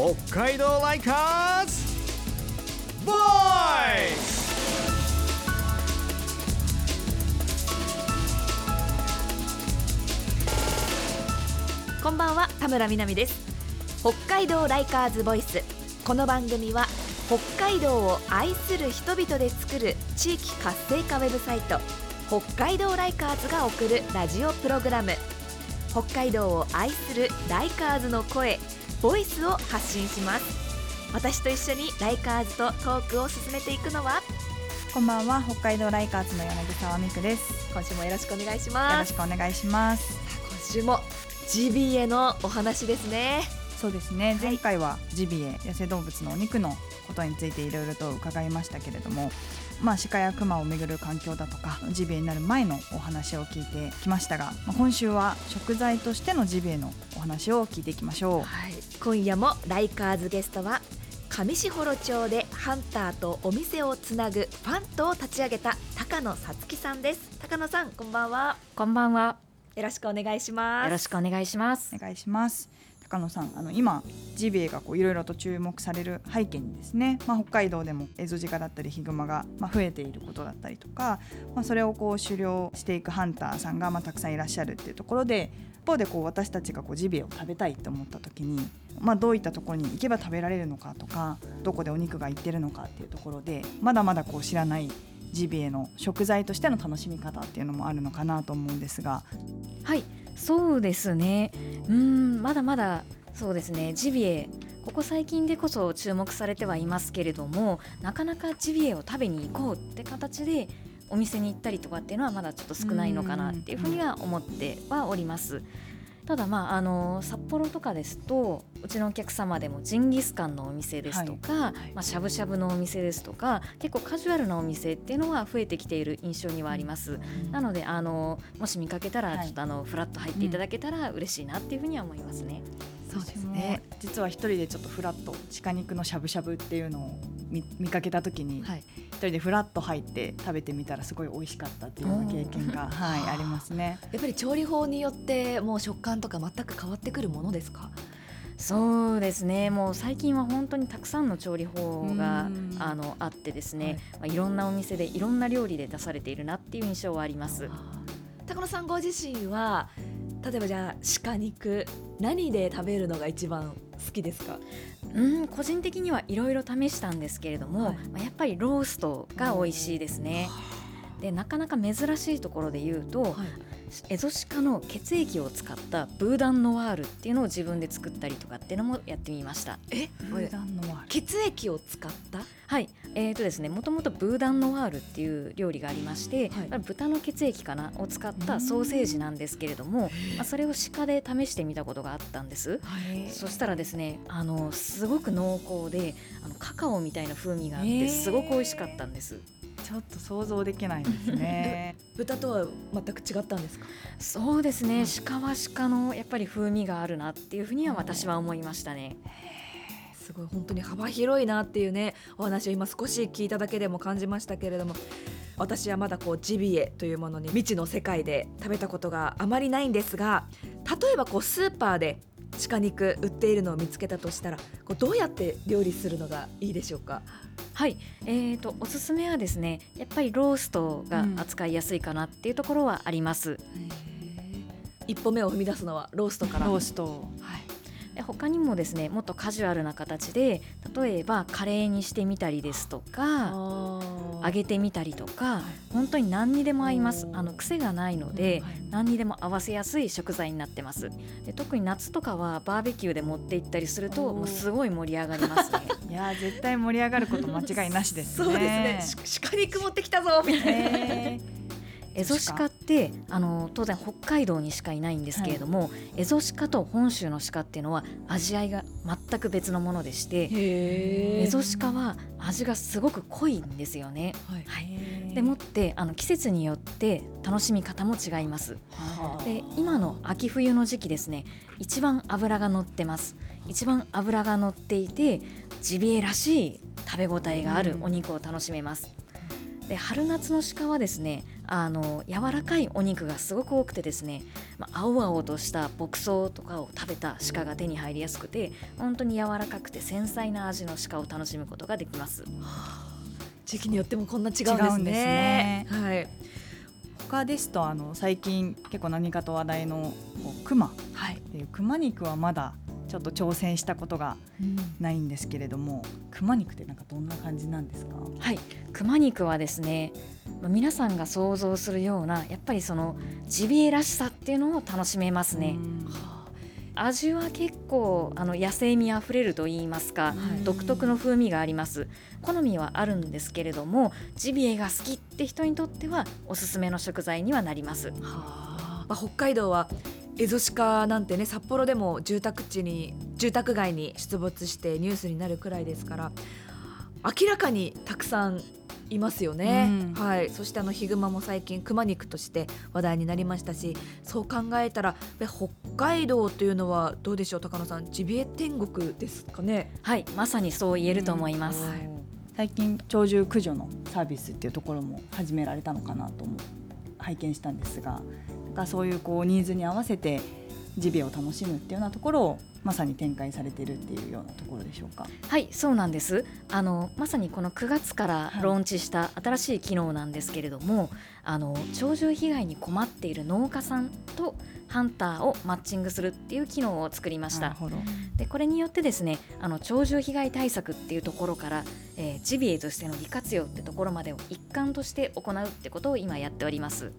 北海道ライカーズ!ボーイスこんばんは田村みなみです。北海道ライカーズボイス。この番組は北海道を愛する人々で作る地域活性化ウェブサイト北海道ライカーズが送るラジオプログラム。北海道を愛するライカーズの声ボイスを発信します。私と一緒にライカーズとトークを進めていくのは？こんばんは。北海道ライカーズの柳沢美久です。今週もよろしくお願いしよます。ろしくお願いします。今週もジビエのお話ですね。そうですね。前回はジビエ野生動物のお肉のことについていろいろと伺いましたけれどもまあ鹿や熊をめぐる環境だとかジビエになる前のお話を聞いてきましたが、まあ、今週は食材としてのジビエのお話を聞いていきましょう。はい、今夜もライカーズゲストは上士幌町でハンターとお店をつなぐファントを立ち上げた高野さつきさんです。高野さんこんばんは。こんばんは。よろしくお願いします。よろしくお願いします。お。願いします高野さんあの今ジビエがいろいろと注目される背景にですね、まあ、北海道でもエゾジカだったりヒグマが、増えていることだったりとか、まあ、それをこう狩猟していくハンターさんが、まあ、たくさんいらっしゃるっていうところで一方でこう私たちがこうジビエを食べたいと思った時に、まあ、どういったところに行けば食べられるのかとかどこでお肉が行ってるのかっていうところでまだまだこう知らないジビエの食材としての楽しみ方っていうのもあるのかなと思うんですが。はい、そうですね。うん、まだまだそうですね。ジビエ。ここ最近でこそ注目されてはいますけれどもなかなかジビエを食べに行こうって形でお店に行ったりとかっていうのはまだちょっと少ないのかなっていうふうには思ってはおります。ただまああの札幌とかですとうちのお客様でもジンギスカンのお店ですとか、まあ、しゃぶしゃぶのお店ですとか結構カジュアルなお店っていうのは増えてきている印象にはあります。なのであのもし見かけたはいらちょっとあの、フラッと入っていただけたら嬉しいなっていうふうには思いますね。そうですね実は一人でちょっとフラッと鹿肉のしゃぶしゃぶっていうのを見見かけた時にはい。一人でフラッと入って食べてみたらすごい美味しかったっていうような経験が、はい、ありますね。やっぱり調理法によってもう食感とか全く変わってくるものですか？そうですね。もう最近は本当にたくさんの調理法がうん。あのあってですはい。ね、まあ、いろんなお店でいろんな料理で出されているなっていう印象はあります。高野さんご自身は例えばじゃあ鹿肉何で食べるのが一番好きですか？うん個人的にはいろいろ試したんですけれども、はい。まあ、やっぱりローストが美味しいですね。でなかなか珍しいところで言うと、はいエゾシカの血液を使ったブーダンノワールっていうのを自分で作ったりとかっていうのもやってみました。え？ブーダンのワール？血液を使った？はい、えーとですね、もともとブーダンノワールっていう料理がありまして、はい。まあ豚の血液かなを使ったソーセージなんですけれども、まあ、それを鹿で試してみたことがあったんです。そしたらですね、あのすごく濃厚で、あのカカオみたいな風味があって、すごく美味しかったんです。ちょっと想像できないですね。豚とは全く違ったんですか？そうですね、鹿は鹿のやっぱり風味があるなっていうふうには私は思いましたね。すごい本当に幅広いなっていうねお話を今少し聞いただけでも感じましたけれども私はまだこうジビエというものに未知の世界で食べたことがあまりないんですが例えばこうスーパーで鹿肉売っているのを見つけたとしたらこうどうやって料理するのがいいでしょうか？はい、えー、とおすすめはですねやっぱりローストが扱いやすいかなっていうところはあります。一歩目を踏み出すのはローストから。ロースト。はい。で他にもですねもっとカジュアルな形で例えばカレーにしてみたりですとか揚揚げてみたりとか本当に何にでも合います。あの癖がないので、はい何にでも合わせやすい食材になってます。で特に夏とかはバーベキューで持って行ったりするともうすごい盛り上がりますね。いやー絶対盛り上がること間違いなしですね。そうですね。し鹿肉持ってきたぞみたいな。へエゾシカってあの当然北海道にしかいないんですけれども、エゾシカと本州のシカっていうのは味合いが全く別のものでしてへエゾシカは味がすごく濃いんですよね。はい。はい、でもってあの季節によって楽しみ方も違います。はで今の秋冬の時期ですね一番脂が乗ってます。一番脂が乗っていてジビエらしい食べ応えがあるお肉を楽しめます。で春夏の鹿はですねあの柔らかいお肉がすごく多くてですね、まあ、青々とした牧草とかを食べた鹿が手に入りやすくて本当に柔らかくて繊細な味の鹿を楽しむことができます。地域によってもこんな違うんですね。ねはい。他ですとあの最近結構何かと話題のこう熊っはい。ていう熊肉はまだちょっと挑戦したことがないんですけれども熊肉ってなんかどんな感じなんですか？はい、熊肉はですねまあ皆さんが想像するようなやっぱりそのジビエらしさっていうのを楽しめますね。味は結構あの野生味あふれると言いますか、はい。独特の風味があります。好みはあるんですけれどもジビエが好きって人にとってはおすすめの食材にはなります。はあ。まあ北海道はエゾシカなんてね札幌でも住宅地に住宅街に出没してニュースになるくらいですから明らかにたくさんいますよね、うん。はい。そしてあのヒグマも最近熊肉として話題になりましたしそう考えたらえ北海道というのはどうでしょう高野さん？ジビエ天国ですかね？はい。まさにそう言えると思います、はい。最近鳥獣駆除のサービスっていうところも始められたのかなと思う拝見したんですがなんかそういうこうニーズに合わせてジビエを楽しむっていうようなところをまさに展開されているっていうようなところでしょうか。はいそうなんです。あのまさにこの9月からはい。ローンチした新しい機能なんですけれども、あの鳥獣被害に困っている農家さんとハンターをマッチングするっていう機能を作りました。でこれによってですねあの鳥獣被害対策っていうところから、えージビエとしての利活用ってところまでを一環として行うってことを今やっております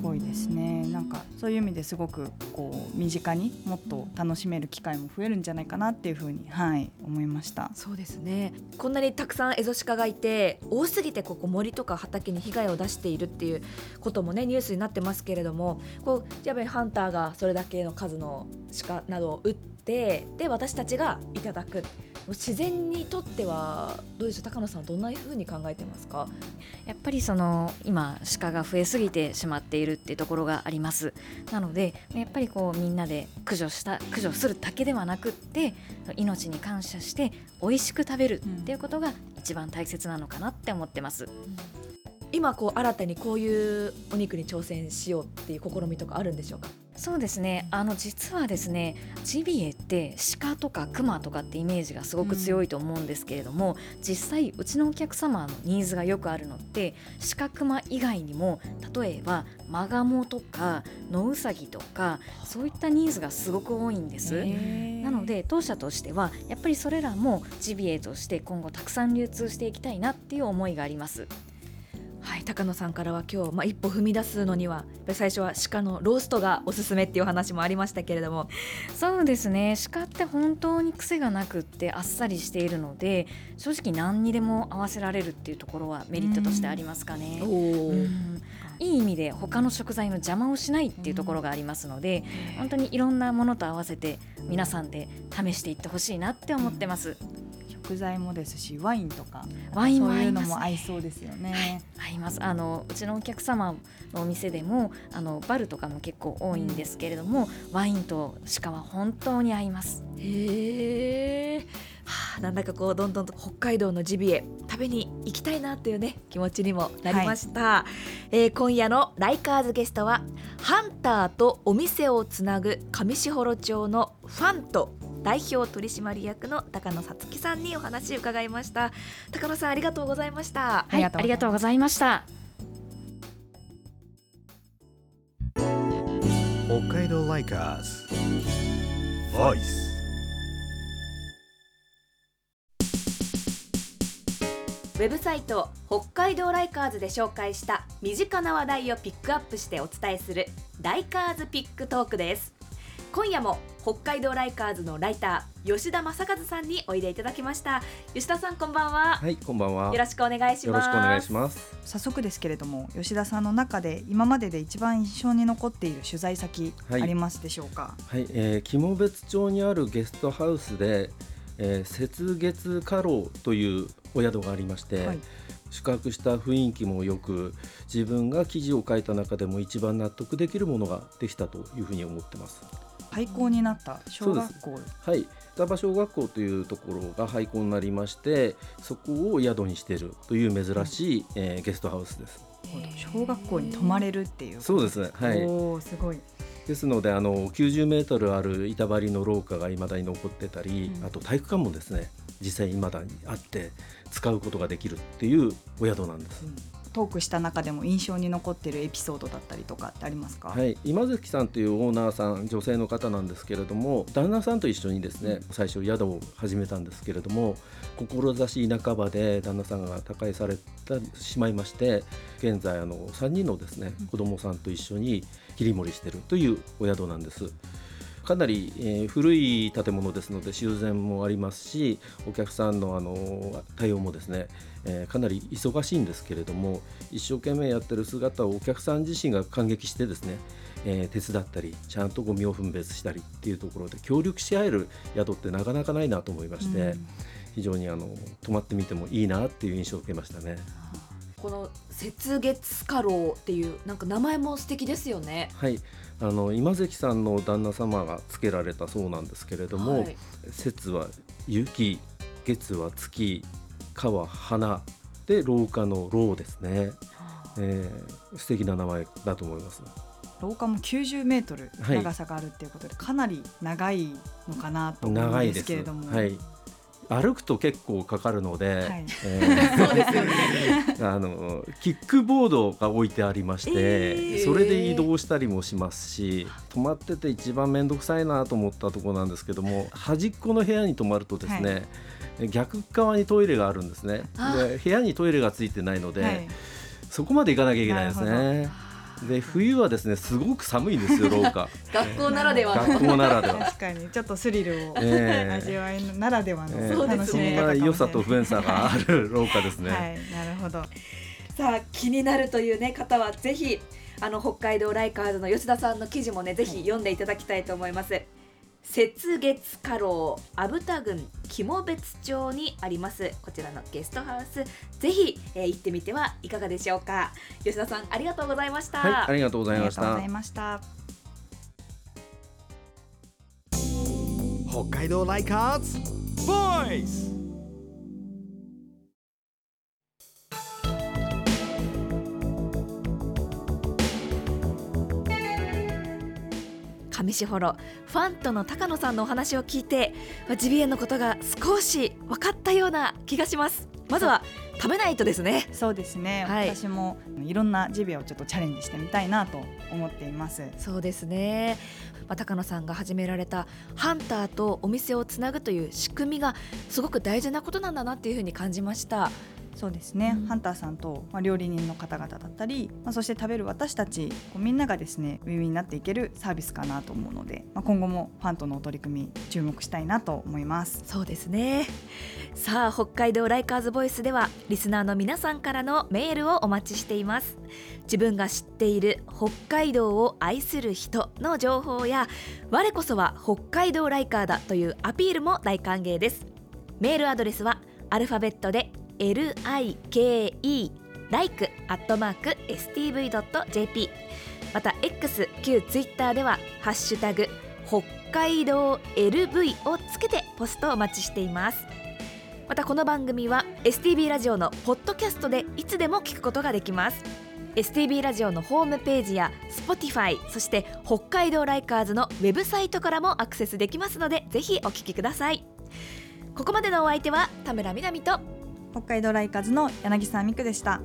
ごいですねなんかそういう意味ですごくこう身近にもっと楽しめる機会も増えるんじゃないかなっていうふうにはい思いました。そうですねこんなにたくさんエゾシカがいて多すぎてここ森とか畑に被害を出しているっていうこともねニュースになってますけれどもこうやっぱりハンターがそれだけの数の鹿などを撃ってで私たちがいただく。自然にとってはどうでしょう？高野さんはどんなふうに考えてますか？やっぱりその今鹿が増えすぎてしまっているっていうところがあります。なのでやっぱりこうみんなで駆除した駆除するだけではなくって命に感謝して美味しく食べるっていうことが一番大切なのかなって思ってます、今こう新たにこういうお肉に挑戦しようっていう試みとかあるんでしょうか？そうですねあの実はですねジビエって鹿とかクマとかってイメージがすごく強いと思うんですけれども、実際うちのお客様のニーズがよくあるのって鹿クマ以外にも例えばマガモとかノウサギとかそういったニーズがすごく多いんです。なので当社としてはやっぱりそれらもジビエとして今後たくさん流通していきたいなっていう思いがあります。はい、高野さんからは今日、まあ、一歩踏み出すのには最初は鹿のローストがおすすめっていうお話もありましたけれども。そうですね。鹿って本当に癖がなくってあっさりしているので正直何にでも合わせられるっていうところはメリットとしてありますかね。いい意味で他の食材の邪魔をしないっていうところがありますので、本当にいろんなものと合わせて皆さんで試していってほしいなって思ってます。食材もですしワインとかワインもそういうのも合いそうですよね。合います。あのうちのお客様のお店でもあのバルとかも結構多いんですけれども、ワインと鹿は本当に合います。へえ、はあ、なんだかこうどんどんと北海道のジビエ食べに行きたいなというね気持ちにもなりました、えー今夜のライカーズゲストはハンターとお店をつなぐ上士幌町のファンと代表取締役の高野さつきさんにお話を伺いました。高野さんありがとうございました。はい、ありがとうございました。北海道 Likers。Voice ウェブサイト北海道 Likers で紹介した身近な話題をピックアップしてお伝えする Likers ピックトークです。今夜も北海道 Likers のライター吉田正和さんにおいでいただきました吉田さんこんばんは、はい、こんばんは。よろしくお願いしよろますしくお願いします。早速ですけれども吉田さんの中で今までで一番印象に残っている取材先あはいりますでしょうか？はい、えー、肝別町にあるゲストハウスで、えー、雪月家老というお宿がありまして、はい宿泊した雰囲気もよく、自分が記事を書いた中でも一番納得できるものができたというふうに思ってます。廃校になった小学校。はい。双葉小学校というところが廃校になりましてそこを宿にしているという珍しい、えーゲストハウスです。小学校に泊まれるっていう。そうです。ねはい。おおすごい。ですのであの90メートルある板張りの廊下が未だに残ってたり、うん。あと体育館もですね実際未だにあって使うことができるっていうお宿なんです。トークした中でも印象に残ってるエピソードだったりとかってありますか、はい、今関さんというオーナーさん女性の方なんですけれども旦那さんと一緒にですね最初宿を始めたんですけれども志半ばで旦那さんが他界されてしまいまして現在あの3人のですね子供さんと一緒に切り盛りしているというお宿なんです。かなり、えー古い建物ですので修繕もありますしお客さんのあの対応もですね、えーかなり忙しいんですけれども一生懸命やってる姿をお客さん自身が感激してですね、えー手伝ったりちゃんとゴミを分別したりっていうところで協力し合える宿ってなかなかないなと思いまして、うん。非常にあの泊まってみてもいいなっていう印象を受けましたね。この雪月花楼っていうなんか名前も素敵ですよね。はい、あの今関さんの旦那様がつけられたそうなんですけれども、はい。節は雪月は月花は花で廊下の廊ですね、えー、素敵な名前だと思います。廊下も90メートルはい長さがあるっていうことで、かなり長いのかなと思うんですけれども、はい、歩くと結構かかるので、はい。えーそうですよね。あのキックボードが置いてありまして、えー。それで移動したりもしますし泊まってて一番面倒くさいなと思ったところなんですけども端っこの部屋に泊まるとですね、逆側にトイレがあるんですね。あで部屋にトイレがついてないので、はい。そこまで行かなきゃいけないですなねで冬はですねすごく寒いんですよ 廊下学校ならではの学校ならでは。確かにちょっとスリルをええ味わいならではのえそうー楽しみですねそんな方良さと不便さがある廊下ですね。はい、なるほど。さあ気になるというね方はぜひあの北海道ライカーズの吉田さんの記事もねぜひ読んでいただきたいと思います。雪月花楼阿武田郡肝別町にあります。こちらのゲストハウス。ぜひ、えー行ってみてはいかがでしょうか。吉田さんありがとうございました、はい、ありがとうございました。ありがとうござい。ました。北海道ライカーズボーイス上士幌ファンとの高野さんのお話を聞いてまあジビエのことが少し分かったような気がします。まずは食べないとですね。そうですね、はい。私もいろんなジビエをちょっとチャレンジしてみたいなと思っています。そうですね、まあ、高野さんが始められたハンターとお店をつなぐという仕組みがすごく大事なことなんだなっていうふうに感じましたそうですね、うん。ハンターさんと、まあ、料理人の方々だったり、まあ、そして食べる私たちこうみんながですねウィンウィンになっていけるサービスかなと思うので、まあ、今後もファンとの取り組み注目したいなと思います。そうですね。さあ北海道ライカーズボイスではリスナーの皆さんからのメールをお待ちしています。自分が知っている北海道を愛する人の情報や我こそは北海道ライカーだというアピールも大歓迎です。メールアドレスはアルファベットで LIKE like アットマーク stv.jp また X 旧 Twitter ではハッシュタグ北海道 LV をつけてポストをお待ちしています。またこの番組は STB ラジオのポッドキャストでいつでも聞くことができます。STB ラジオのホームページや Spotify そして北海道ライカーズのウェブサイトからもアクセスできますのでぜひお聞きください。ここまでのお相手は田村みなみと北海道ライカズの柳沢美久でした。